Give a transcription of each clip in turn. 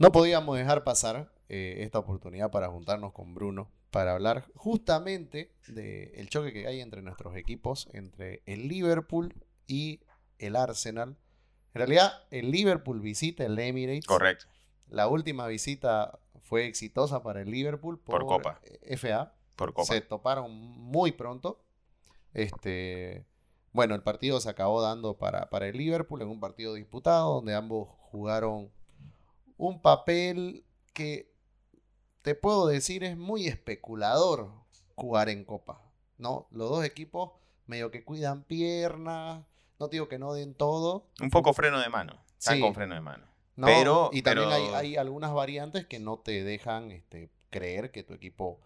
No podíamos dejar pasar eh, esta oportunidad para juntarnos con Bruno para hablar justamente del choque que hay entre nuestros equipos, entre el Liverpool y el Arsenal. En realidad, el Liverpool visita el Emirates. Correcto. La última visita fue exitosa para el Liverpool por, Copa. FA. Por Copa. Se toparon muy pronto. Este, bueno, el partido se acabó dando para, para el Liverpool en un partido disputado donde ambos jugaron un papel que te puedo decir es muy especulador jugar en Copa, ¿no? Los dos equipos medio que cuidan piernas, no digo que no den todo. Un poco freno de mano, están con freno de mano. pero, y también Hay, algunas variantes que no te dejan este, creer que tu equipo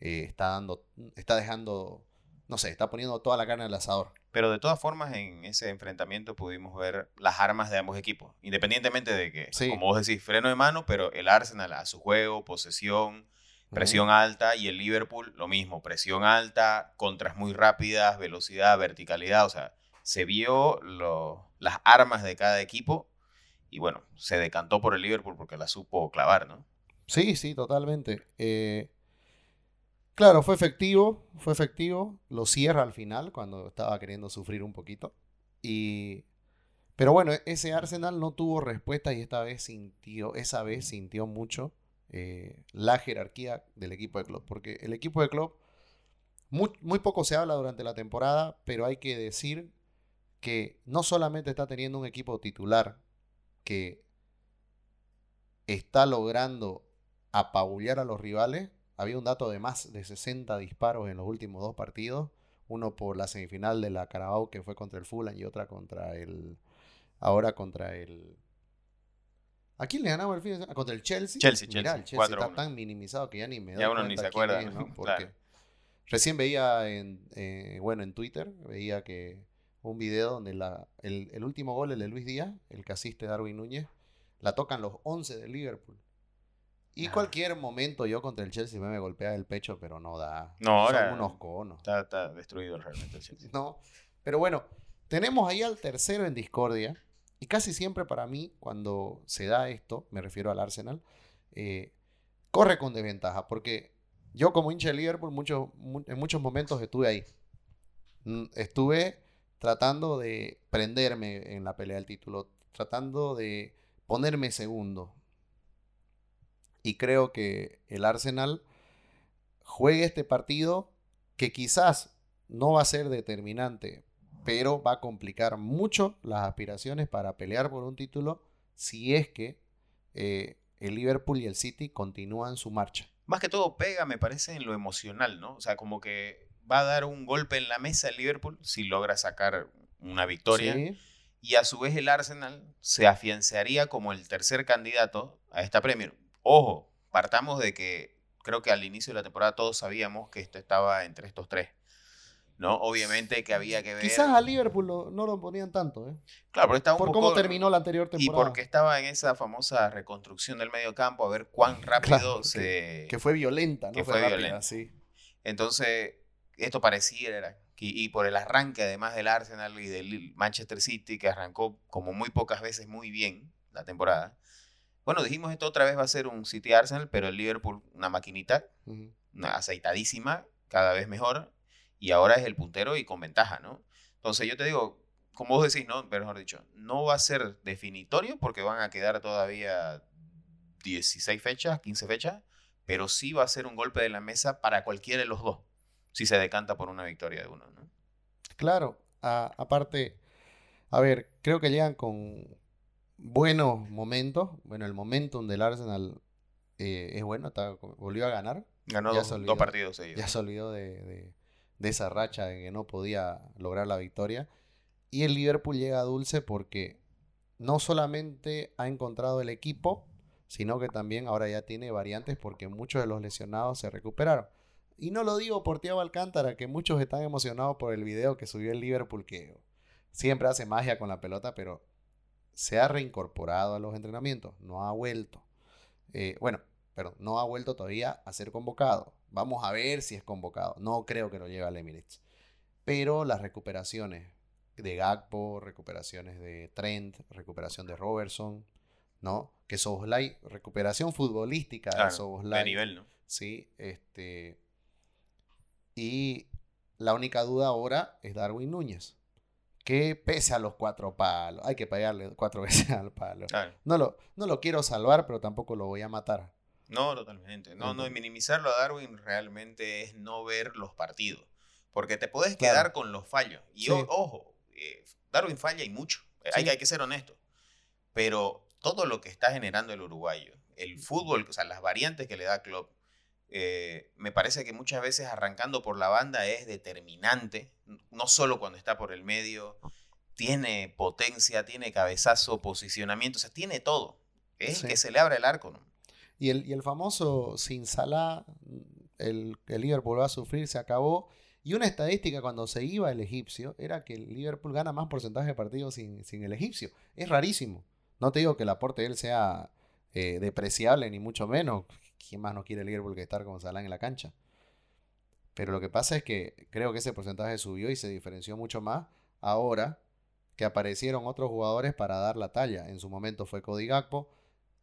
eh, está, dando, está dejando, no sé, está poniendo toda la carne al asador. Pero de todas formas, en ese enfrentamiento pudimos ver las armas de ambos equipos. Independientemente de que, como vos decís, freno de mano, pero el Arsenal a su juego, posesión, presión alta, y el Liverpool lo mismo, presión alta, contras muy rápidas, velocidad, verticalidad. O sea, se vio las armas de cada equipo y bueno, se decantó por el Liverpool porque la supo clavar, ¿no? Sí, sí, totalmente. Eh, Claro, fue efectivo, fue efectivo. Lo cierra al final cuando estaba queriendo sufrir un poquito. Y, pero bueno, ese Arsenal no tuvo respuesta y esta vez sintió, esa vez sintió mucho eh, la jerarquía del equipo de club. Porque el equipo de club, muy, muy poco se habla durante la temporada, pero hay que decir que no solamente está teniendo un equipo titular que está logrando apabullar a los rivales, había un dato de más de 60 disparos en los últimos dos partidos. Uno por la semifinal de la Carabao que fue contra el Fulham y otra contra el... Ahora contra el... ¿A quién le ganamos el fin de semana? ¿Contra el Chelsea? Chelsea, Chelsea. el Chelsea está tan minimizado que ya ni me da Ya uno ni se acuerda. Porque recién veía en, eh, bueno, en Twitter, veía que un video donde la, el, el último gol, el de Luis Díaz, el que asiste Darwin Núñez, la tocan los 11 de Liverpool. Y cualquier momento yo contra el Chelsea me, golpea el pecho, pero no da. No, Son unos conos. Está, destruido realmente el Chelsea. No, pero bueno, tenemos ahí al tercero en discordia. Y casi siempre para mí, cuando se da esto, me refiero al Arsenal, eh, corre con desventaja. Porque yo como hincha de Liverpool mucho, en muchos momentos estuve ahí. Mm, estuve tratando de prenderme en la pelea del título, tratando de ponerme segundo, y creo que el Arsenal juegue este partido que quizás no va a ser determinante, pero va a complicar mucho las aspiraciones para pelear por un título si es que eh, el Liverpool y el City continúan su marcha. Más que todo pega, me parece, en lo emocional, ¿no? O sea, como que va a dar un golpe en la mesa el Liverpool si logra sacar una victoria. Y a su vez el Arsenal se afianzaría como el tercer candidato a esta Premier. Ojo, partamos de que creo que al inicio de la temporada todos sabíamos que esto estaba entre estos tres. ¿no? Obviamente que había que ver. Quizás a Liverpool no lo ponían tanto, ¿eh? Claro, pero estaba un Por cómo terminó la anterior temporada. Y porque estaba en esa famosa reconstrucción del medio campo, a ver cuán rápido se. Que, fue violenta, ¿no? Que fue, violenta. Sí. Entonces, esto parecía. Y, y por el arranque, además del Arsenal y del Manchester City, que arrancó como muy pocas veces muy bien la temporada bueno, dijimos esto otra vez va a ser un City Arsenal, pero el Liverpool una maquinita, una aceitadísima, cada vez mejor, y ahora es el puntero y con ventaja, ¿no? Entonces yo te digo, como vos decís, ¿no? Pero mejor dicho, no va a ser definitorio porque van a quedar todavía 16 fechas, 15 fechas, pero sí va a ser un golpe de la mesa para cualquiera de los dos, si se decanta por una victoria de uno, ¿no? Claro, aparte, a ver, creo que llegan con, buenos momentos. Bueno, el momentum del Arsenal eh, es bueno, volvió a ganar. Ganó dos, partidos Ya se olvidó de, esa racha de que no podía lograr la victoria. Y el Liverpool llega a dulce porque no solamente ha encontrado el equipo, sino que también ahora ya tiene variantes porque muchos de los lesionados se recuperaron. Y no lo digo por Thiago Alcántara, que muchos están emocionados por el video que subió el Liverpool, que siempre hace magia con la pelota, pero se ha reincorporado a los entrenamientos, no ha vuelto. Eh, bueno, pero no ha vuelto todavía a ser convocado. Vamos a ver si es convocado. No creo que lo lleve al Emirates. Pero las recuperaciones de Gakpo, recuperaciones de Trent, recuperación de Robertson, ¿no? que Soboslai, recuperación futbolística de Claro, Soboslai. de nivel, ¿no? Sí, este. Y la única duda ahora es Darwin Núñez. Que pese a los cuatro palos, hay que pegarle cuatro veces al palo. Claro. No lo, no lo quiero salvar, pero tampoco lo voy a matar. No, totalmente. No, no, y minimizarlo a Darwin realmente es no ver los partidos. Porque te puedes Claro. quedar con los fallos. Y Sí. o- ojo, eh, Darwin falla y mucho. Eh, Hay, hay que ser honesto. Pero todo lo que está generando el uruguayo, el fútbol, o sea, las variantes que le da Klopp, eh, me parece que muchas veces arrancando por la banda es determinante. No solo cuando está por el medio, tiene potencia, tiene cabezazo, posicionamiento, o sea, tiene todo. Es Sí. que se le abre el arco, ¿no? Y el, y el famoso sin Salah, el, el Liverpool va a sufrir, se acabó. Y una estadística cuando se iba el egipcio era que el Liverpool gana más porcentaje de partidos sin, sin el egipcio. Es rarísimo. No te digo que el aporte de él sea eh, depreciable, ni mucho menos. ¿Quién más no quiere el Liverpool que estar con Salah en la cancha? Pero lo que pasa es que creo que ese porcentaje subió y se diferenció mucho más ahora que aparecieron otros jugadores para dar la talla. En su momento fue Cody Gakpo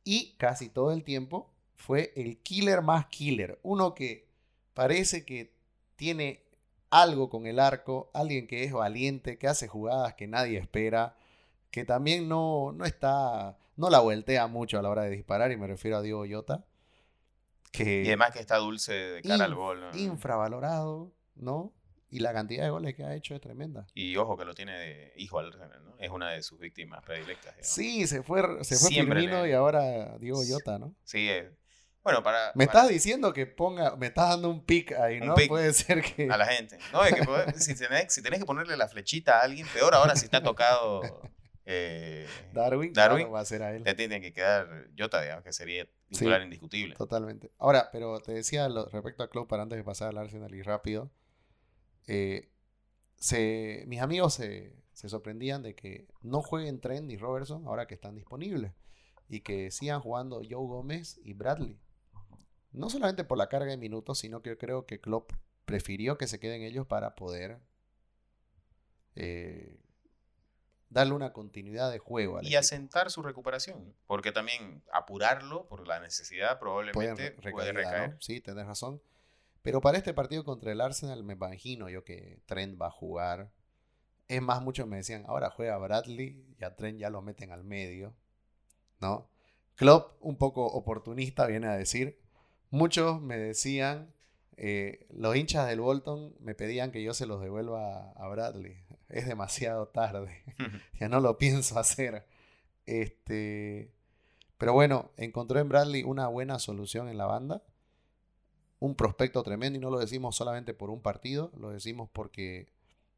y casi todo el tiempo fue el killer más killer. Uno que parece que tiene algo con el arco, alguien que es valiente, que hace jugadas que nadie espera, que también no, no está, no la voltea mucho a la hora de disparar, y me refiero a Diego Yota, que Y además que está dulce de cara al gol. ¿no? infravalorado, ¿no? Y la cantidad de goles que ha hecho es tremenda. Y ojo que lo tiene de hijo al ¿no? Es una de sus víctimas predilectas. Sí, se fue, se fue Firmino le- y ahora Diego Yota, ¿no? Sí, eh, bueno, para, Me para- estás diciendo que ponga, me estás dando un pick ahí, ¿no? pick Puede ser que... a la gente. No, es que poder- si, tenés, si tenés que ponerle la flechita a alguien, peor ahora si está tocado eh, Darwin, Darwin, claro, va a ser a él. le tiene que quedar Jota, digamos, que sería titular indiscutible. Totalmente. Ahora, pero te decía lo- respecto a Klopp, para antes de pasar al Arsenal y rápido, eh, se, mis amigos se, se sorprendían de que no jueguen Trent ni Robertson ahora que están disponibles y que sigan jugando Joe Gómez y Bradley. No solamente por la carga de minutos, sino que yo creo que Klopp prefirió que se queden ellos para poder eh, darle una continuidad de juego al Y equipo. asentar su recuperación, porque también apurarlo por la necesidad probablemente re- puede recaída, recaer. ¿no? Sí, tenés razón. Pero para este partido contra el Arsenal me imagino yo que Trent va a jugar. Es más, muchos me decían, ahora juega Bradley y a Trent ya lo meten al medio. ¿No? Klopp, un poco oportunista, viene a decir. Muchos me decían, eh, los hinchas del Bolton me pedían que yo se los devuelva a Bradley. Es demasiado tarde ya no lo pienso hacer. Este, pero bueno, encontró en Bradley una buena solución en la banda. Un prospecto tremendo y no lo decimos solamente por un partido, lo decimos porque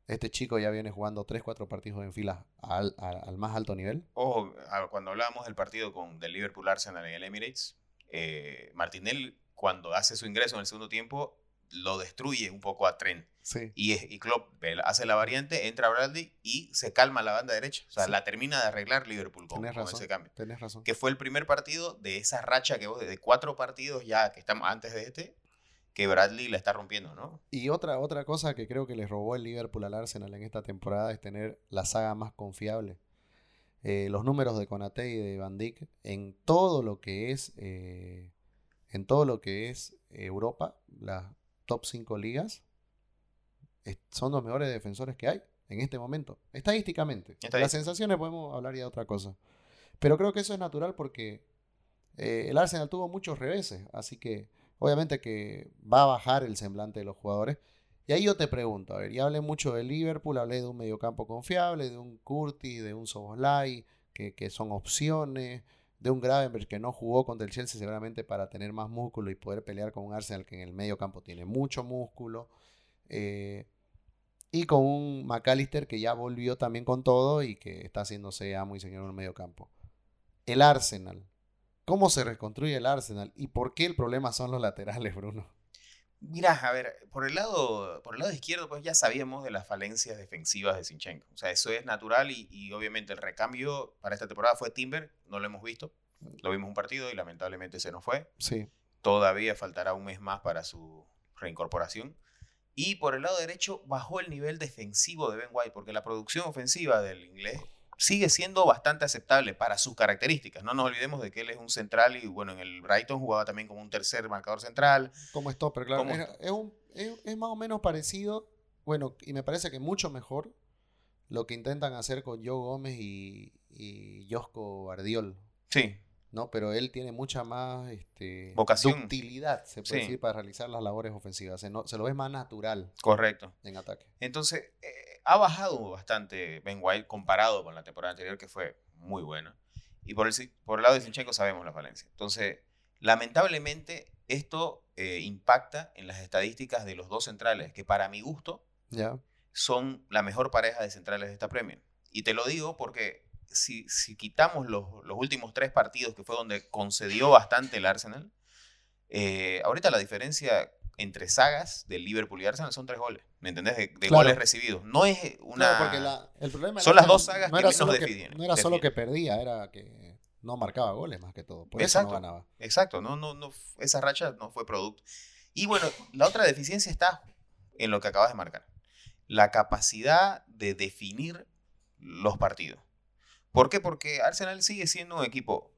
este chico ya viene jugando 3-4 partidos en fila al, al- al más alto nivel. Ojo, cuando hablábamos del partido con, del Liverpool Arsenal en el Emirates, eh, Martinelli, cuando hace su ingreso en el segundo tiempo, lo destruye un poco a Trent. Sí, Y, es- y Klopp hace la variante, entra Bradley y se calma la banda derecha. O sea, Sí. la termina de arreglar Liverpool con, tenés con razón. ese cambio. Tenés razón. Que fue el primer partido de esa racha que vos, de cuatro partidos ya que estamos antes de este, que Bradley la está rompiendo, ¿no? Y otra, otra cosa que creo que les robó el Liverpool al Arsenal en esta temporada es tener la saga más confiable. Eh, los números de Konate y de Van Dijk en todo lo que es eh, en todo lo que es Europa, las top 5 ligas, son los mejores defensores que hay en este momento, estadísticamente. Estadística. Las sensaciones podemos hablar ya de otra cosa. Pero creo que eso es natural porque eh, el Arsenal tuvo muchos reveses, así que obviamente que va a bajar el semblante de los jugadores. Y ahí yo te pregunto, a ver, ya hablé mucho de Liverpool, hablé de un mediocampo confiable, de un Curtis, de un Soboslai, que, que son opciones, de un Gravenberg que no jugó contra el Chelsea seguramente para tener más músculo y poder pelear con un Arsenal que en el medio campo tiene mucho músculo. eh, y con un McAllister que ya volvió también con todo y que está haciéndose amo y señor en el medio campo. El Arsenal. ¿Cómo se reconstruye el Arsenal? ¿Y por qué el problema son los laterales, Bruno? Mira, a ver, por el lado, por el lado izquierdo, pues ya sabíamos de las falencias defensivas de Sinchenko. O sea, eso es natural y, y obviamente el recambio para esta temporada fue Timber, no lo hemos visto. Lo vimos un partido y lamentablemente se nos fue. Sí, Todavía faltará un mes más para su reincorporación. Y por el lado derecho bajó el nivel defensivo de Ben White, porque la producción ofensiva del inglés sigue siendo bastante aceptable para sus características. No nos olvidemos de que él es un central y bueno, en el Brighton jugaba también como un tercer marcador central. Como stopper, claro. Como- Es, es un- es- es más o menos parecido, bueno, y me parece que mucho mejor lo que intentan hacer con Joe Gómez y, y Josco Bardiol, Sí, ¿no? Pero él tiene mucha más este, Vocación. ductilidad, se puede Sí. decir, para realizar las labores ofensivas. Se, no- se lo ve más natural correcto. en ataque. Entonces, eh, ha bajado bastante Ben White comparado con la temporada anterior, que fue muy buena. Y por el, por el lado de Sinchenko sabemos la falencia. Entonces, lamentablemente, esto eh, impacta en las estadísticas de los dos centrales, que para mi gusto ¿Ya? son la mejor pareja de centrales de esta Premier. Y te lo digo porque si, si quitamos los, los últimos tres partidos, que fue donde concedió bastante el Arsenal, eh, ahorita la diferencia entre sagas del Liverpool y Arsenal son tres goles, ¿me entendés? De, de Claro. goles recibidos. No es una... Claro, porque la- el problema son las dos sagas que era menos que, definen- no era solo definen. que perdía, era que no marcaba goles más que todo. Por eso Exacto. no ganaba. Exacto, no, no, no, esa racha no fue producto. Y bueno, la otra deficiencia está en lo que acabas de marcar. La capacidad de definir los partidos. ¿Por qué? Porque Arsenal sigue siendo un equipo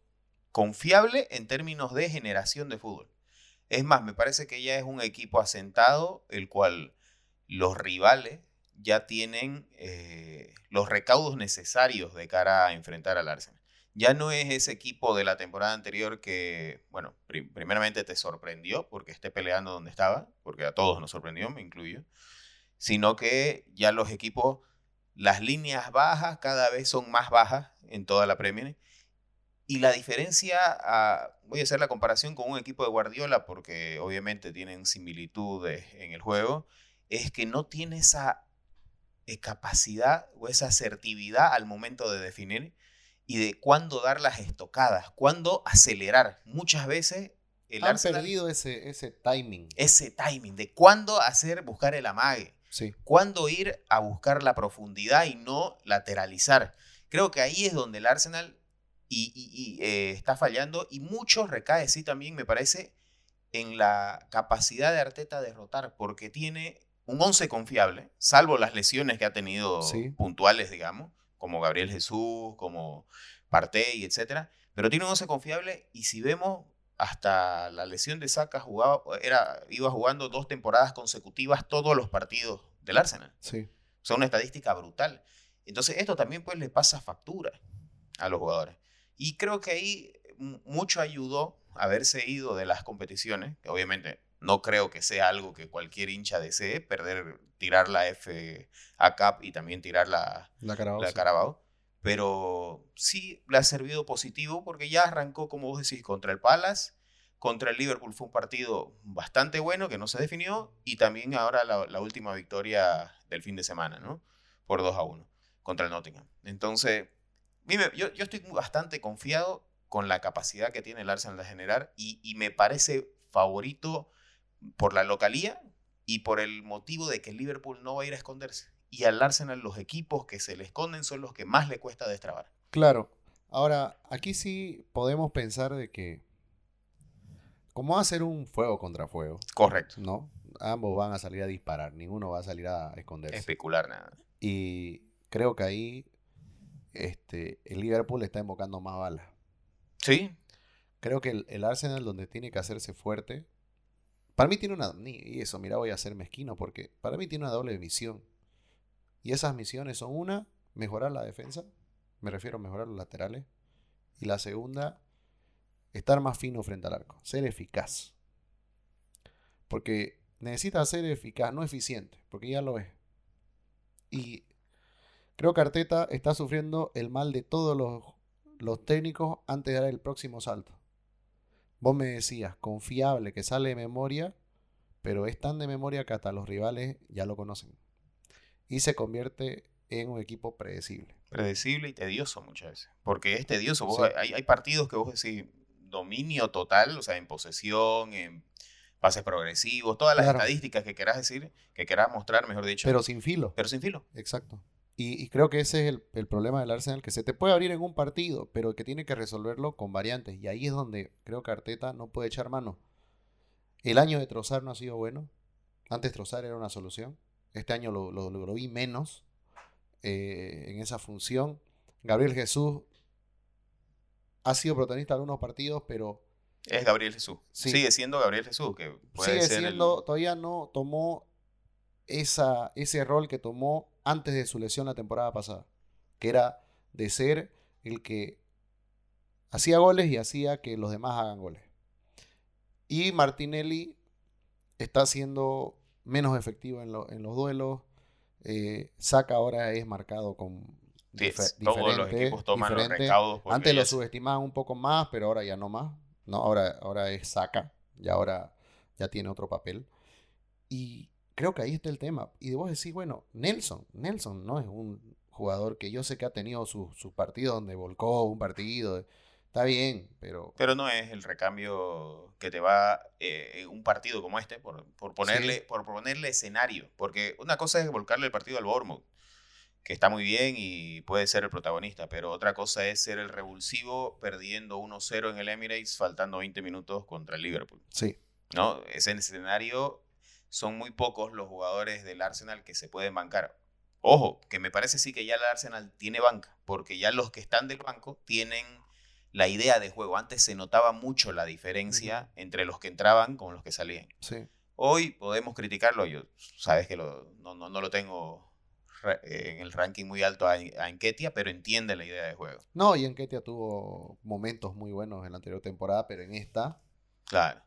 confiable en términos de generación de fútbol. Es más, me parece que ya es un equipo asentado, el cual los rivales ya tienen eh, los recaudos necesarios de cara a enfrentar al Arsenal. Ya no es ese equipo de la temporada anterior que, bueno, pri- primeramente te sorprendió porque esté peleando donde estaba, porque a todos nos sorprendió, me incluyo, sino que ya los equipos, las líneas bajas cada vez son más bajas en toda la Premier. Y la diferencia, ah, voy a hacer la comparación con un equipo de Guardiola porque obviamente tienen similitudes en el juego, es que no tiene esa eh, capacidad o esa asertividad al momento de definir y de cuándo dar las estocadas, cuándo acelerar. Muchas veces el Han Arsenal, perdido ese, ese timing. ese timing de cuándo hacer, buscar el amague, Sí. cuándo ir a buscar la profundidad y no lateralizar. Creo que ahí es donde el Arsenal y, y- y, eh, está fallando y mucho recae, sí, también me parece, en la capacidad de Arteta de rotar, porque tiene un 11 confiable, salvo las lesiones que ha tenido Sí. puntuales, digamos, como Gabriel Jesús, como Partey, etcétera, pero tiene un 11 confiable y si vemos hasta la lesión de Saka jugaba, era, iba jugando dos temporadas consecutivas todos los partidos del Arsenal. Sí. O sea, una estadística brutal. Entonces, esto también pues le pasa factura a los jugadores. Y creo que ahí m- mucho ayudó haberse ido de las competiciones, que obviamente no creo que sea algo que cualquier hincha desee, perder, tirar la FA Cup y también tirar la, La Carabao. la sí. Carabao. Pero sí le ha servido positivo porque ya arrancó, como vos decís, contra el Palace. Contra el Liverpool fue un partido bastante bueno que no se definió. Y también ahora la, la última victoria del fin de semana, ¿no? Por 2 a 1 contra el Nottingham. Entonces, mire, yo, yo estoy bastante confiado con la capacidad que tiene el Arsenal de generar y, y me parece favorito por la localía y por el motivo de que el Liverpool no va a ir a esconderse. Y al Arsenal los equipos que se le esconden son los que más le cuesta destrabar. Claro. Ahora, aquí sí podemos pensar de que, como va a ser un fuego contra fuego, Correcto. ¿no? Ambos van a salir a disparar, ninguno va a salir a esconderse. Especular nada. Y creo que ahí este, el Liverpool está invocando más balas. Sí, Creo que el, el Arsenal, donde tiene que hacerse fuerte, para mí tiene una. Y eso, mira, voy a ser mezquino, porque para mí tiene una doble misión. Y esas misiones son una, mejorar la defensa, me refiero a mejorar los laterales. Y la segunda, estar más fino frente al arco, ser eficaz. Porque necesita ser eficaz, no eficiente, porque ya lo es. Y creo que Arteta está sufriendo el mal de todos los, los técnicos antes de dar el próximo salto. Vos me decías, confiable, que sale de memoria, pero es tan de memoria que hasta los rivales ya lo conocen. Y se convierte en un equipo predecible. predecible y tedioso muchas veces. Porque es tedioso. Vos- Sí. hay, hay partidos que vos decís dominio total, o sea, en posesión, en pases progresivos, todas las Claro. estadísticas que querás decir, que querás mostrar, mejor dicho, Pero sin filo. pero sin filo. Exacto. Y, y creo que ese es el, el problema del Arsenal, que se te puede abrir en un partido, pero que tiene que resolverlo con variantes. Y ahí es donde creo que Arteta no puede echar mano. El año de Trozar no ha sido bueno. Antes Trozar era una solución. Este año lo, lo- lo vi menos eh, en esa función. Gabriel Jesús ha sido protagonista en algunos partidos, pero Es Gabriel Jesús. Sí. Sigue siendo Gabriel Jesús, que puede sigue ser el- siendo, todavía no tomó esa, ese rol que tomó antes de su lesión la temporada pasada, que era de ser el que hacía goles y hacía que los demás hagan goles. Y Martinelli está siendo menos efectivo en, lo- en los duelos. Eh, Saka ahora es marcado con Sí, dife- todos los equipos toman los diferente. recaudos. porque Antes lo subestimaban un poco más, pero ahora ya no más. No, ahora, ahora es Saka. Y ahora ya tiene otro papel. Y creo que ahí está el tema. Y debo decir, bueno, Nelson. Nelson no es un jugador que yo sé que ha tenido sus su partidos donde volcó un partido. Está bien, pero Pero no es el recambio que te va eh, en un partido como este, por, por ponerle, Sí. por ponerle escenario. Porque una cosa es volcarle el partido al Bournemouth, que está muy bien y puede ser el protagonista, pero otra cosa es ser el revulsivo perdiendo 1-0 en el Emirates, faltando 20 minutos contra el Liverpool. sí. ¿no? Ese escenario son muy pocos los jugadores del Arsenal que se pueden bancar. Ojo, que me parece sí que ya el Arsenal tiene banca, porque ya los que están del banco tienen la idea de juego. Antes se notaba mucho la diferencia entre los que entraban con los que salían. Sí. Hoy podemos criticarlo, yo sabes que lo- no, no, no lo tengo en el ranking muy alto a, a Enketia, pero entiende la idea de juego. No, y Enketia tuvo momentos muy buenos en la anterior temporada, pero en esta, Claro.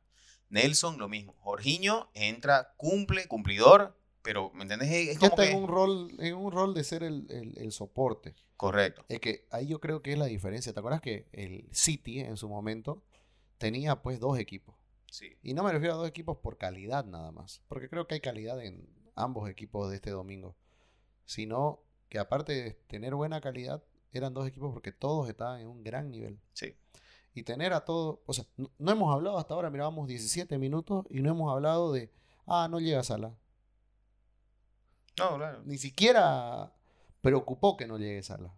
Nelson, lo mismo. Jorginho entra, cumple, cumplidor, pero, ¿me entendés? Es, es ya como está que... en un rol, en un rol de ser el, el- el soporte. Correcto. Es que ahí yo creo que es la diferencia. ¿Te acuerdas que el City en su momento tenía pues dos equipos? Sí. Y no me refiero a dos equipos por calidad nada más, porque creo que hay calidad en ambos equipos de este domingo, sino que aparte de tener buena calidad, eran dos equipos porque todos estaban en un gran nivel. Sí. Y tener a todos, o sea, no, no hemos hablado hasta ahora, mirábamos 17 minutos y no hemos hablado de, ah, no llega Sala. No, claro. Ni siquiera preocupó que no llegue Sala.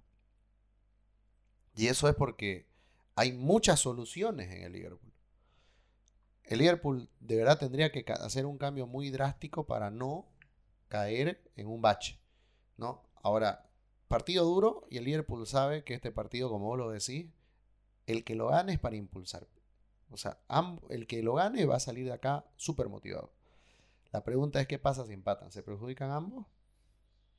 Y eso es porque hay muchas soluciones en el Liverpool. El Liverpool de verdad tendría que hacer un cambio muy drástico para no caer en un bache. ¿no? Ahora, partido duro y el Liverpool sabe que este partido, como vos lo decís, el que lo gane es para impulsar. O sea, el que lo gane va a salir de acá súper motivado. La pregunta es qué pasa si empatan. ¿Se perjudican ambos?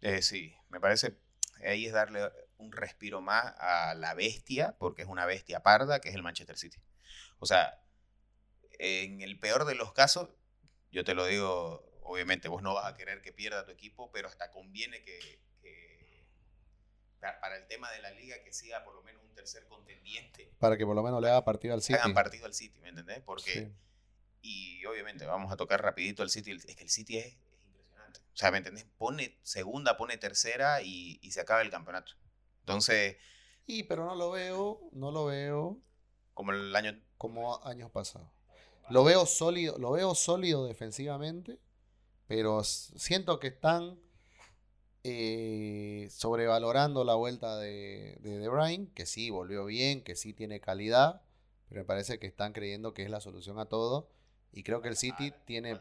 Eh, sí, me parece, ahí es darle un respiro más a la bestia, porque es una bestia parda, que es el Manchester City. O sea, en el peor de los casos, yo te lo digo, obviamente vos no vas a querer que pierda tu equipo, pero hasta conviene que, para el tema de la liga que siga por lo menos un tercer contendiente. Para que por lo menos le haga partido al City. Hagan partido al City, ¿me entendés? Porque Sí. y obviamente vamos a tocar rapidito el City. Es que el City es, es impresionante. O sea, ¿me entendés? Pone segunda, pone tercera y, y se acaba el campeonato. Entonces, Y pero no lo veo, no lo veo como el año... como años pasados. Lo veo sólido, lo veo sólido defensivamente, pero siento que están eh, sobrevalorando la vuelta de, de De Bruyne, que sí volvió bien, que sí tiene calidad, pero me parece que están creyendo que es la solución a todo. Y creo que el City tiene,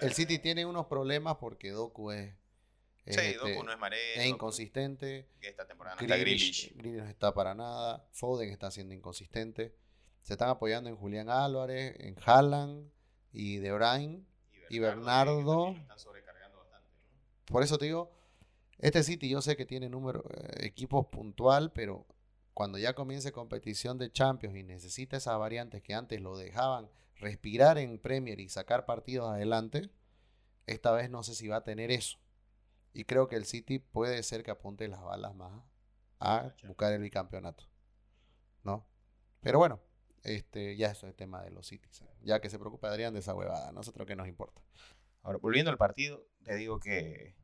el City tiene unos problemas porque Doku es, es, Sí, este, Doku no es mareo. es inconsistente. Esta temporada no está Grealish, Grealish. Grealish no está para nada. Foden está siendo inconsistente. Se están apoyando en Julián Álvarez, en Haaland y De Bruyne. Y Bernardo. que también lo están sobrecargando bastante, ¿no? Por eso te digo, este City yo sé que tiene número, eh, equipos puntual, pero cuando ya comience competición de Champions y necesita esas variantes que antes lo dejaban respirar en Premier y sacar partidos adelante, esta vez no sé si va a tener eso. Y creo que el City puede ser que apunte las balas más a buscar el bicampeonato. ¿No? Pero bueno, este, ya eso es tema de los Cities. Ya que se preocupa Adrián de esa huevada, nosotros que nos importa. Ahora, volviendo al partido, te digo que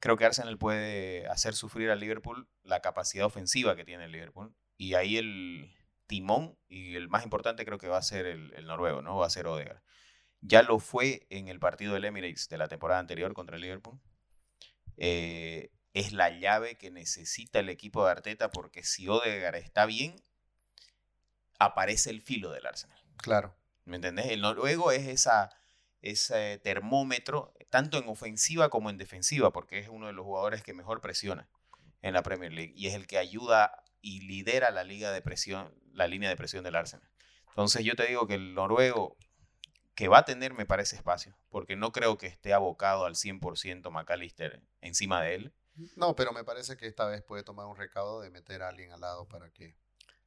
creo que Arsenal puede hacer sufrir al Liverpool la capacidad ofensiva que tiene el Liverpool. Y ahí el timón y el más importante creo que va a ser el, el noruego, ¿no? Va a ser Odegaard. Ya lo fue en el partido del Emirates de la temporada anterior contra el Liverpool. Eh, es la llave que necesita el equipo de Arteta porque si Odegaard está bien, aparece el filo del Arsenal. Claro. ¿Me entendés? El noruego es esa, ese termómetro, tanto en ofensiva como en defensiva, porque es uno de los jugadores que mejor presiona. en la Premier League y es el que ayuda y lidera la liga de presión, la línea de presión del Arsenal. Entonces yo te digo que el noruego que va a tener me parece espacio, porque no creo que esté abocado al 100% McAllister encima de él. No, pero me parece que esta vez puede tomar un recaudo de meter a alguien al lado para que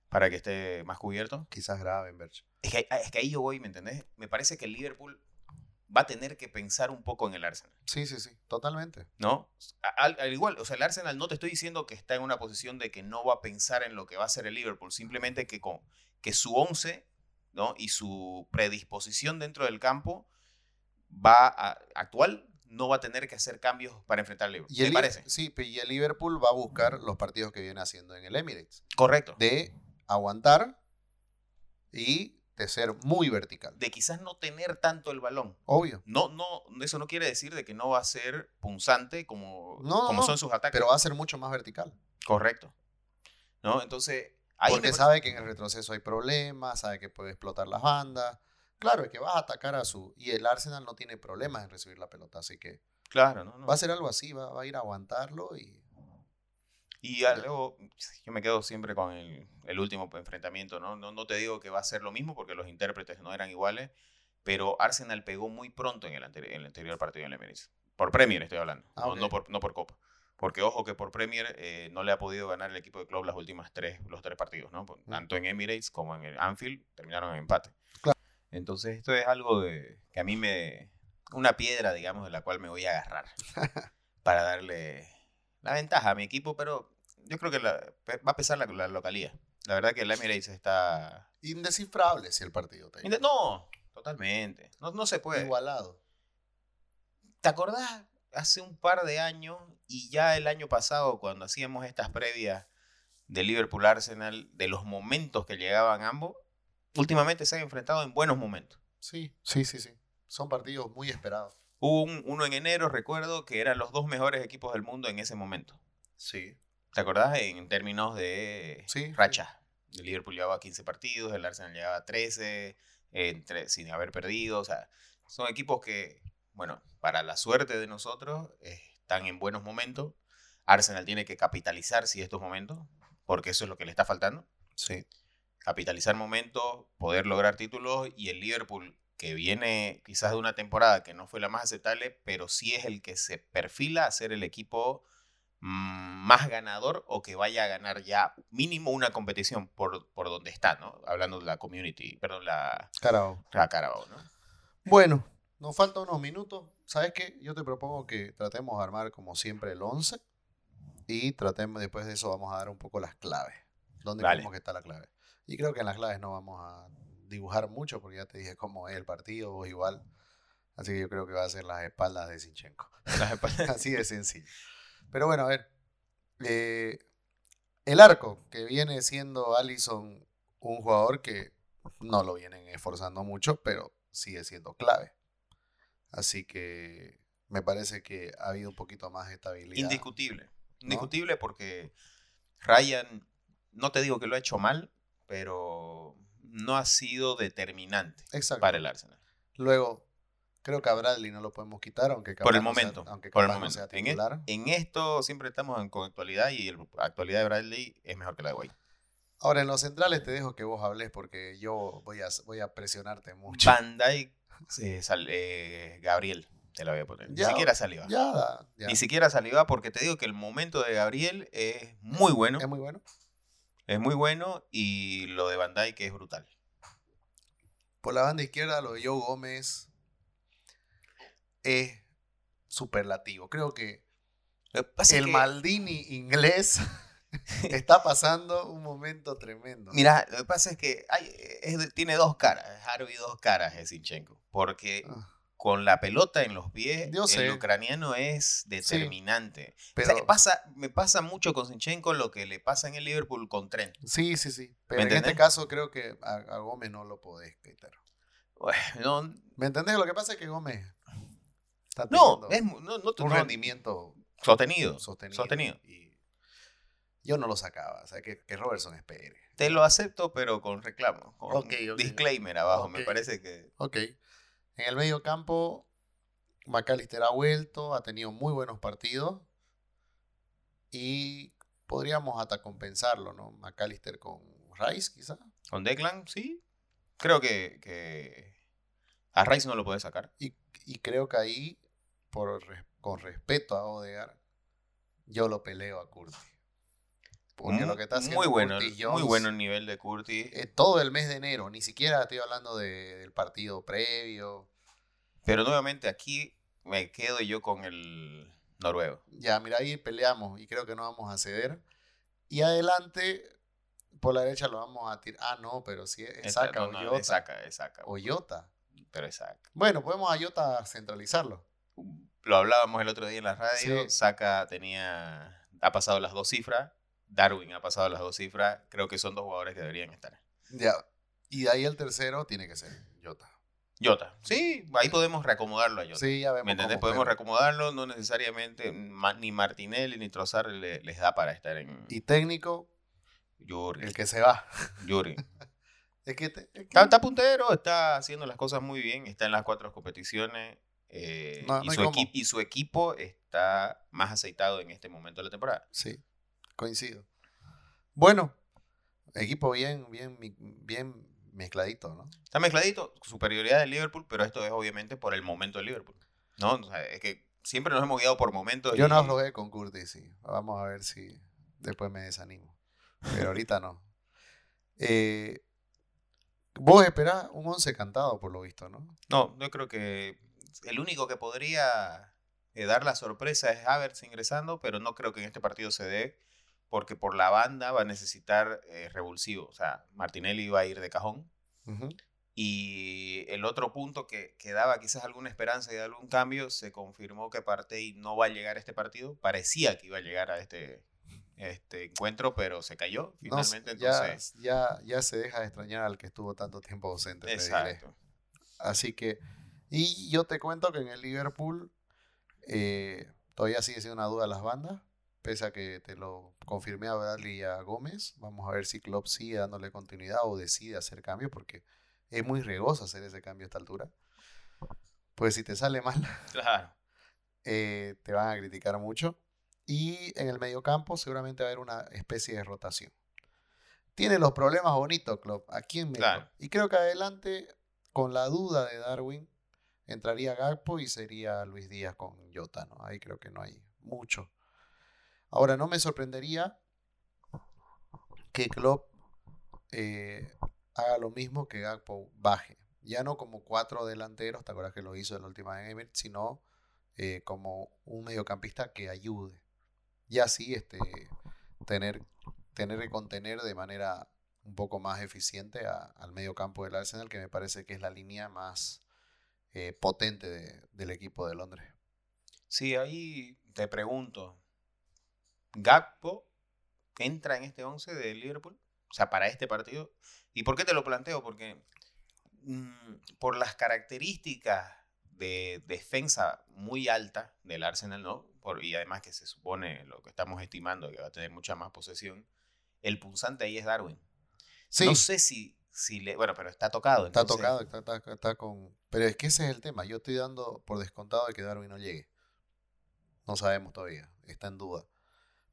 para que esté más cubierto. quizás Gravenberch. Es que, es que ahí yo voy, ¿me entendés? Me parece que el Liverpool va a tener que pensar un poco en el Arsenal, Sí, sí, sí, totalmente. ¿no? Al, al igual, o sea, el Arsenal no te estoy diciendo que está en una posición de que no va a pensar en lo que va a hacer el Liverpool, simplemente que, con, que su 11, ¿no? Y su predisposición dentro del campo va a, actual no va a tener que hacer cambios para enfrentar al Liverpool. Y el, ¿Me Li- parece? Sí, y el Liverpool va a buscar los partidos que viene haciendo en el Emirates. Correcto. De aguantar y de ser muy vertical. De quizás no tener tanto el balón. Obvio. No, no, eso no quiere decir de que no va a ser punzante como, No, como no, son sus ataques. Pero va a ser mucho más vertical. Correcto. ¿No? Entonces, ahí porque sabe que en el retroceso hay problemas, sabe que puede explotar las bandas. Claro, es que va a atacar a su... Y el Arsenal no tiene problemas en recibir la pelota, así que Claro, ¿no? no. va a ser algo así, va, va a ir a aguantarlo y... Y ya luego, yo me quedo siempre con el, el último enfrentamiento, ¿no? ¿no? No te digo que va a ser lo mismo porque los intérpretes no eran iguales, pero Arsenal pegó muy pronto en el, anteri- en el anterior partido en el Emirates. Por Premier estoy hablando, Ah, no, no por, no por Copa. Porque ojo que por Premier eh, no le ha podido ganar el equipo de club las últimas tres, los tres partidos, ¿no? Mm. Tanto en Emirates como en el Anfield terminaron en empate. Claro. Entonces esto es algo de, que a mí me... Una piedra, digamos, de la cual me voy a agarrar para darle la ventaja a mi equipo, pero yo creo que la- va a pesar la, la localía. La verdad que el Emirates está... Indescifrable si el partido te digo. No, totalmente. No, no se puede. Igualado. ¿Te acordás hace un par de años y ya el año pasado cuando hacíamos estas previas de Liverpool Arsenal, de los momentos que llegaban ambos? Últimamente se han enfrentado en buenos momentos. Sí, sí, sí, sí. Son partidos muy esperados. Hubo un- uno en enero, recuerdo, que eran los dos mejores equipos del mundo en ese momento. Sí. ¿Te acordás? En términos de Sí, sí. racha. El Liverpool llevaba 15 partidos, el Arsenal llevaba 13, entre, sin haber perdido. O sea, son equipos que, bueno, para la suerte de nosotros, eh, están en buenos momentos. Arsenal tiene que capitalizar si estos momentos, porque eso es lo que le está faltando. Sí. Capitalizar momentos, poder lograr títulos y el Liverpool que viene quizás de una temporada que no fue la más aceptable, pero sí es el que se perfila a ser el equipo más ganador o que vaya a ganar ya mínimo una competición por, por donde está, ¿no? Hablando de la community, perdón, la, Carao. la Carabao, ¿no? Bueno, nos faltan unos minutos. ¿Sabes qué? Yo te propongo que tratemos de armar como siempre el 11 y tratemos después de eso vamos a dar un poco las claves. ¿Dónde creemos que está la clave? Y creo que en las claves no vamos a dibujar mucho porque ya te dije cómo es el partido, vos igual. Así que yo creo que va a ser las espaldas de Sinchenko. Así de sencillo. Pero bueno, a ver. eh, el arco, que viene siendo Allison un jugador que no lo vienen esforzando mucho, pero sigue siendo clave. Así que me parece que ha habido un poquito más de estabilidad. Indiscutible. Indiscutible porque Ryan, no te digo que lo ha hecho mal, pero no ha sido determinante Exacto. para el Arsenal. Luego, creo que a Bradley no lo podemos quitar, aunque Por capaz el sea- momento. aunque por el momento. sea En, esto siempre estamos en, con actualidad y la actualidad de Bradley es mejor que la de White. Ahora, en los centrales te dejo que vos hables porque yo voy a, voy a presionarte mucho. Dijk, eh, sal- eh, Gabriel, te la voy a poner. Ni siquiera saliva. Ya, da, ya. Ni siquiera saliva porque te digo que el momento de Gabriel es muy bueno. Es muy bueno. Es muy bueno y lo de Van Dijk es brutal. Por la banda izquierda, lo de Joe Gómez es superlativo. Creo que el que- Maldini inglés está pasando un momento tremendo. Mira, lo que pasa es que hay, es tiene dos caras. Harvey dos caras, es Sinchenko. Porque Ah, con la pelota en los pies, Yo el ucraniano es determinante. Pero, sea, pasa, me pasa mucho con Sinchenko lo que le pasa en el Liverpool con Trent. sí, sí, sí. Pero ¿Me en este caso creo que a, a Gómez no lo podés quitar. Bueno, no, ¿Me entendés? Lo que pasa es que Gómez está no, es no, no, un no- rendimiento sostenido. sostenido. sostenido. Y yo no lo sacaba. O sea, que, que Robertson espere. Te lo acepto, pero con reclamo. Con disclaimer abajo. Me parece que. Ok. En el medio campo, McAllister ha vuelto, ha tenido muy buenos partidos. Y podríamos hasta compensarlo, ¿no? McAllister con Rice, quizá. Con Declan, sí. Creo que, que a Rice no lo puede sacar. Y, y creo que ahí, por, con respeto a Odegar, yo lo peleo a Curtis. Porque lo que está haciendo muy bueno, Curtis muy bueno el nivel de Curtis. eh, todo el mes de enero, ni siquiera estoy hablando de- del partido previo. Pero nuevamente aquí me quedo yo con el noruego. Ya, mira, ahí peleamos y creo que no vamos a ceder. Y adelante, por la derecha lo vamos a tirar. Ah, no, pero si es Saka no, o no, Jota. es Saka, es Saka, O Jota. pero es. Bueno, podemos a centralizarlo. Lo hablábamos el otro día en la radio. Sí. Saka tenía, ha pasado las dos cifras. Darwin ha pasado las dos cifras. Creo que son dos jugadores que deberían estar. Ya. Y de ahí el tercero tiene que ser Jota. Jota. Sí, ahí podemos reacomodarlo a Jota. Sí, ya vemos. ¿Me entendés? Podemos reacomodarlo, no necesariamente ni Martinelli ni Trossard le- les da para estar en Y técnico, Jurgen. el que se va. Jurgen. Es que, te- es que- Está, está puntero, está haciendo las cosas muy bien, está en las cuatro competiciones eh, No- y, no su equi- y su equipo está más aceitado en este momento de la temporada. Sí, coincido. Bueno, equipo bien, bien, bien mezcladito, ¿no? Está mezcladito, superioridad del Liverpool, pero esto es obviamente por el momento del Liverpool. ¿no? O sea, es que siempre nos hemos guiado por momentos. Yo y- no aflojé con Curtis, sí. Vamos a ver si después me desanimo. Pero ahorita no. Eh, vos esperás un 11 cantado, por lo visto, ¿no? No, yo creo que el único que podría eh, dar la sorpresa es Havertz ingresando, pero no creo que en este partido se dé, porque por la banda va a necesitar eh, revulsivo. O sea, Martinelli va a ir de cajón. Y el otro punto que, que daba quizás alguna esperanza de algún cambio, se confirmó que Partey no va a llegar a este partido. Parecía que iba a llegar a este, este encuentro, pero se cayó No, finalmente. ya, entonces, ya, ya se deja de extrañar al que estuvo tanto tiempo ausente. exacto. Así que, y yo te cuento que en el Liverpool eh, todavía sigue siendo una duda las bandas, pese a que te lo confirmé a Bradley y a Gómez. Vamos a ver si Klopp sigue dándole continuidad o decide hacer cambios, porque es muy riesgoso hacer ese cambio a esta altura. Pues si te sale mal, Claro. eh, te van a criticar mucho. Y en el mediocampo seguramente va a haber una especie de rotación. Tiene los problemas bonitos, Klopp. ¿A quién meto? Claro. Y creo que adelante, con la duda de Darwin, entraría Gakpo y sería Luis Díaz con Jota, ¿no? Ahí creo que no hay mucho. Ahora, no me sorprendería que Klopp eh, haga lo mismo que Gakpo baje. Ya no como cuatro delanteros, ¿te acuerdas que lo hizo en la última Emirates? Sino eh, como un mediocampista que ayude. Y así este, tener, tener que contener de manera un poco más eficiente a- al mediocampo del Arsenal, que me parece que es la línea más eh, potente de- del equipo de Londres. Sí, ahí te pregunto, ¿Gakpo entra en este 11 de Liverpool? O sea, para este partido. ¿Y por qué te lo planteo? Porque mm, por las características de defensa muy alta del Arsenal, ¿no? Por, y además que se supone lo que estamos estimando que va a tener mucha más posesión, el punzante ahí es Darwin. Sí, No sé si, si le... Bueno, pero está tocado. está entonces- tocado, está, está- está con... Pero es que ese es el tema. Yo estoy dando por descontado de que Darwin no llegue. No sabemos todavía, está en duda.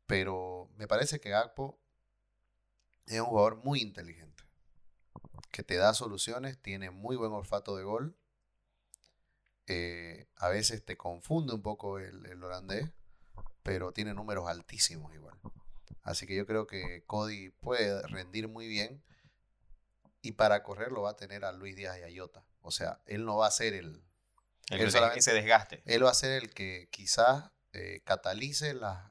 Pero me parece que Gakpo es un jugador muy inteligente. Que te da soluciones, tiene muy buen olfato de gol. eh, a veces te confunde un poco el, el holandés, pero tiene números altísimos igual. Así que yo creo que Cody puede rendir muy bien. Y para correr lo va a tener a Luis Díaz y a Jota. O sea, él no va a ser el, el- Él solamente- ese desgaste. él va a ser el que quizás eh, catalice las,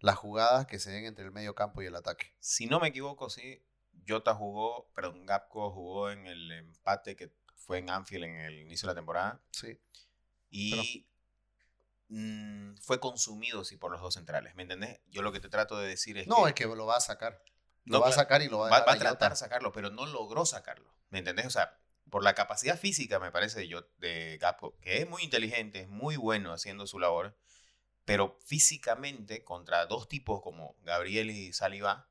las jugadas que se den entre el medio campo y el ataque. Si no me equivoco, sí, Jota jugó, perdón, Gapco jugó en el empate que fue en Anfield en el inicio de la temporada Sí. y mm, fue consumido, sí, por los dos centrales, ¿me entendés? Yo lo que te trato de decir es No, que es que lo va a sacar. Lo No, va a sacar y lo va a va, va a tratar de sacarlo, pero no logró sacarlo, ¿me entendés? O sea, por la capacidad física, me parece, yo, de Gapco, que es muy inteligente, es muy bueno haciendo su labor, pero físicamente, contra dos tipos como Gabriel y Saliba,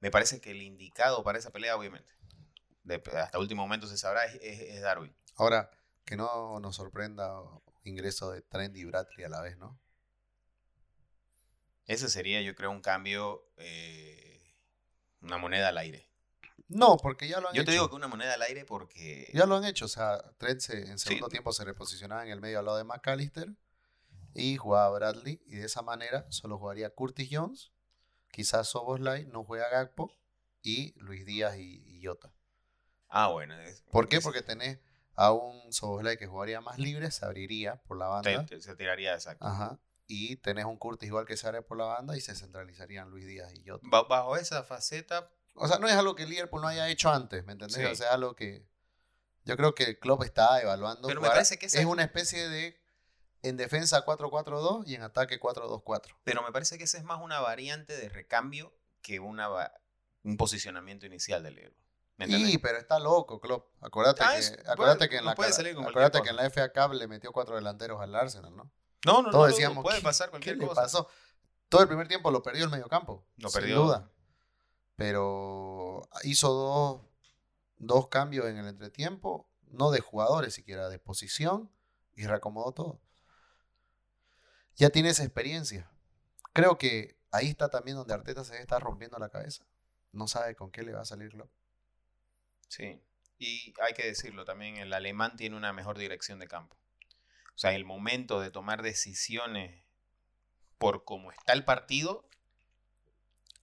me parece que el indicado para esa pelea, obviamente, de- hasta último momento se sabrá, es, es- es Darwin. Ahora, que no nos sorprenda ingreso de Trent y Bradley a la vez, ¿no? Ese sería, yo creo, un cambio, eh, una moneda al aire. No, porque ya lo han Yo hecho. te digo que una moneda al aire porque... Ya lo han hecho. O sea, Trent se- en Sí. segundo tiempo se reposicionaba en el medio al lado de McAllister y jugaba Bradley. Y de esa manera solo jugaría Curtis Jones, quizás Soboslai, no juega Gakpo y Luis Díaz y, y Jota. Ah, bueno. es- ¿Por qué? es- Porque tenés a un Soboslai que jugaría más libre, se abriría por la banda. te- te- se tiraría exacto. Ajá. Y tenés un Curtis igual que se abre por la banda y se centralizarían Luis Díaz y. Ba- Bajo esa faceta, O sea, no es algo que Liverpool no haya hecho antes, ¿me entendés? Sí. O sea, es algo que yo creo que el club está evaluando. Pero me parece que esa es una especie de en defensa 4-4-2 y en ataque 4-2-4. pero me parece que esa es más una variante de recambio que una va- un posicionamiento inicial del Liverpool. Y, pero está loco, Klopp. Acuérdate, Ah, que, es- acuérdate puede- que en no la acuérdate que en la FA Cup le metió cuatro delanteros al Arsenal, ¿no? No, no, Todos no, no, decíamos, puede ¿qué- pasar ¿Qué cualquier le cosa. pasó? Todo el primer tiempo lo perdió el mediocampo. Lo sin perdió. duda. Pero hizo dos, dos cambios en el entretiempo, no de jugadores siquiera, de posición, y reacomodó todo. Ya tiene esa experiencia. Creo que ahí está también donde Arteta se está rompiendo la cabeza. No sabe con qué le va a salir Klopp. Sí. Y hay que decirlo también, el alemán tiene una mejor dirección de campo. O sea, el momento de tomar decisiones por cómo está el partido,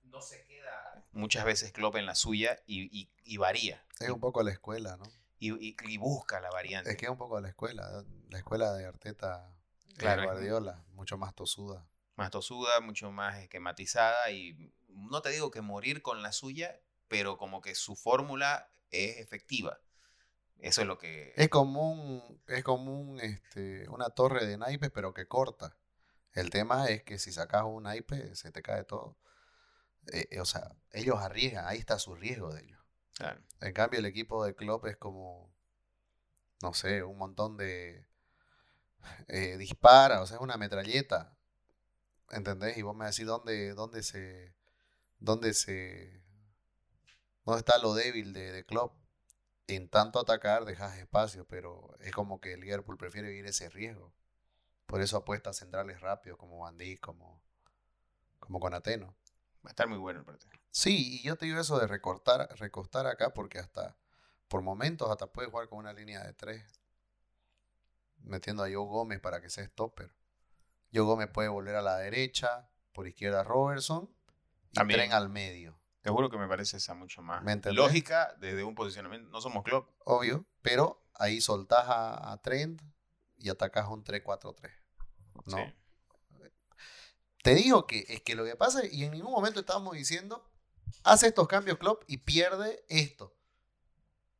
no se queda muchas veces Klopp en la suya y, y- y varía. Es un poco la escuela, ¿no? Y, y- busca la variante. Es que es un poco la escuela. La escuela de Arteta, Claro, es- Guardiola, mucho más tosuda. Más tosuda, mucho más esquematizada y no te digo que morir con la suya, pero como que su fórmula es efectiva. Eso es lo que... Es como un, es como un, este, una torre de naipes, pero que corta. El tema es que si sacas un naipe, se te cae todo. Eh, eh, o sea, ellos arriesgan, ahí está su riesgo de ellos. Claro. En cambio, el equipo de Klopp es como, no sé, un montón de... eh, dispara, o sea, es una metralleta. ¿Entendés? Y vos me decís dónde, dónde se... Dónde se... ¿Dónde está lo débil de, de Klopp? En tanto atacar dejas espacio, pero es como que el Liverpool prefiere vivir ese riesgo. Por eso apuesta a centrales rápidos como Dijk, como, como Conateno. Va a estar muy bueno el partido. Sí, y yo te digo eso de recortar, recostar acá porque hasta por momentos hasta puede jugar con una línea de tres. Metiendo a Joe Gómez para que sea stopper. Joe Gómez puede volver a la derecha, por izquierda Robertson y También. tren al medio. Te juro que me parece esa mucho más lógica desde un posicionamiento. No somos club. Obvio, pero ahí soltás a, a Trent y atacás un 3-4-3. ¿no? Sí. Te digo que es que lo que pasa, y en ningún momento estábamos diciendo, hace estos cambios Klopp y pierde esto.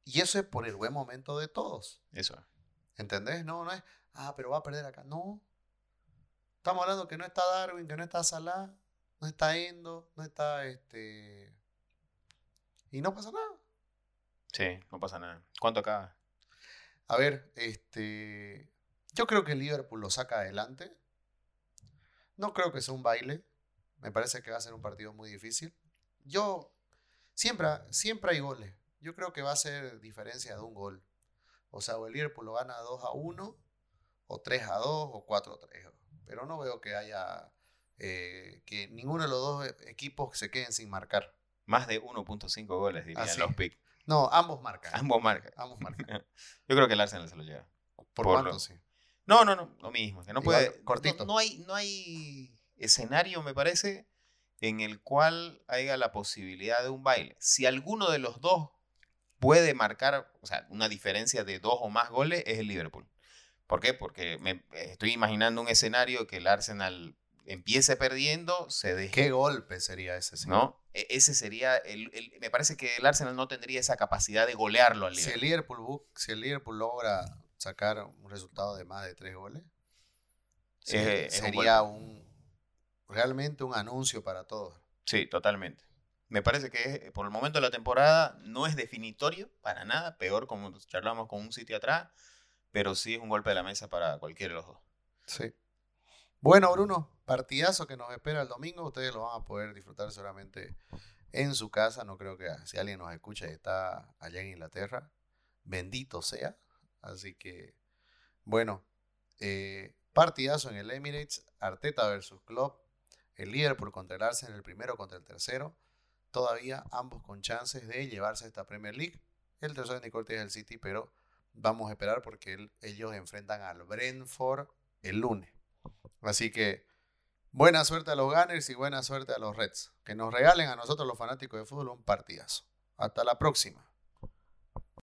Y eso es por el buen momento de todos. Eso. ¿Entendés? No, no es, ah, pero va a perder acá. No. Estamos hablando que no está Darwin, que no está Salah, no está Endo, no está este. Y no pasa nada. Sí, no pasa nada. ¿Cuánto acaba? A ver, este. Yo creo que el Liverpool lo saca adelante. No creo que sea un baile. Me parece que va a ser un partido muy difícil. Yo. Siempre, siempre hay goles. Yo creo que va a ser diferencia de un gol. O sea, o el Liverpool lo gana 2 a 1, o 3 a 2, o 4 a 3. Pero no veo que haya. Eh, que ninguno de los dos e- equipos se queden sin marcar. Más de 1.5 goles, dirían Ah, sí. los pick. No, ambos marcan. Ambos marcan. Ambos marcan. Yo creo que el Arsenal se lo lleva. ¿Por, Por cuánto? lo- Sí. No, no, no, lo mismo. Que no Igual, puede. cortito. No, no hay, no hay escenario, me parece, en el cual haya la posibilidad de un baile. Si alguno de los dos puede marcar, o sea, una diferencia de dos o más goles, es el Liverpool. ¿Por qué? Porque me estoy imaginando un escenario que el Arsenal empiece perdiendo, se deje. ¿Qué golpe sería ese? sí? ¿No? E- Ese sería. El, el- me parece que el Arsenal no tendría esa capacidad de golearlo al Si el, Liverpool. Si el Liverpool logra sacar un resultado de más de tres goles, sí, Eh, es un sería un, realmente un anuncio para todos. Sí, totalmente. Me parece que por el momento de la temporada no es definitorio para nada, peor como charlamos con un sitio atrás, pero sí es un golpe de la mesa para cualquiera de los dos. Sí. Bueno, Bruno, partidazo que nos espera el domingo. Ustedes lo van a poder disfrutar seguramente en su casa. No creo que si alguien nos escucha y está allá en Inglaterra, bendito sea. Así que, bueno, eh, partidazo en el Emirates. Arteta versus Klopp. el Liverpool contra el Arsenal, el primero contra el tercero. Todavía ambos con chances de llevarse esta Premier League. El tercero de Nicote es el City, pero vamos a esperar porque ellos enfrentan al Brentford el lunes. Así que buena suerte a los Gunners y buena suerte a los Reds. Que nos regalen a nosotros los fanáticos de fútbol un partidazo. Hasta la próxima.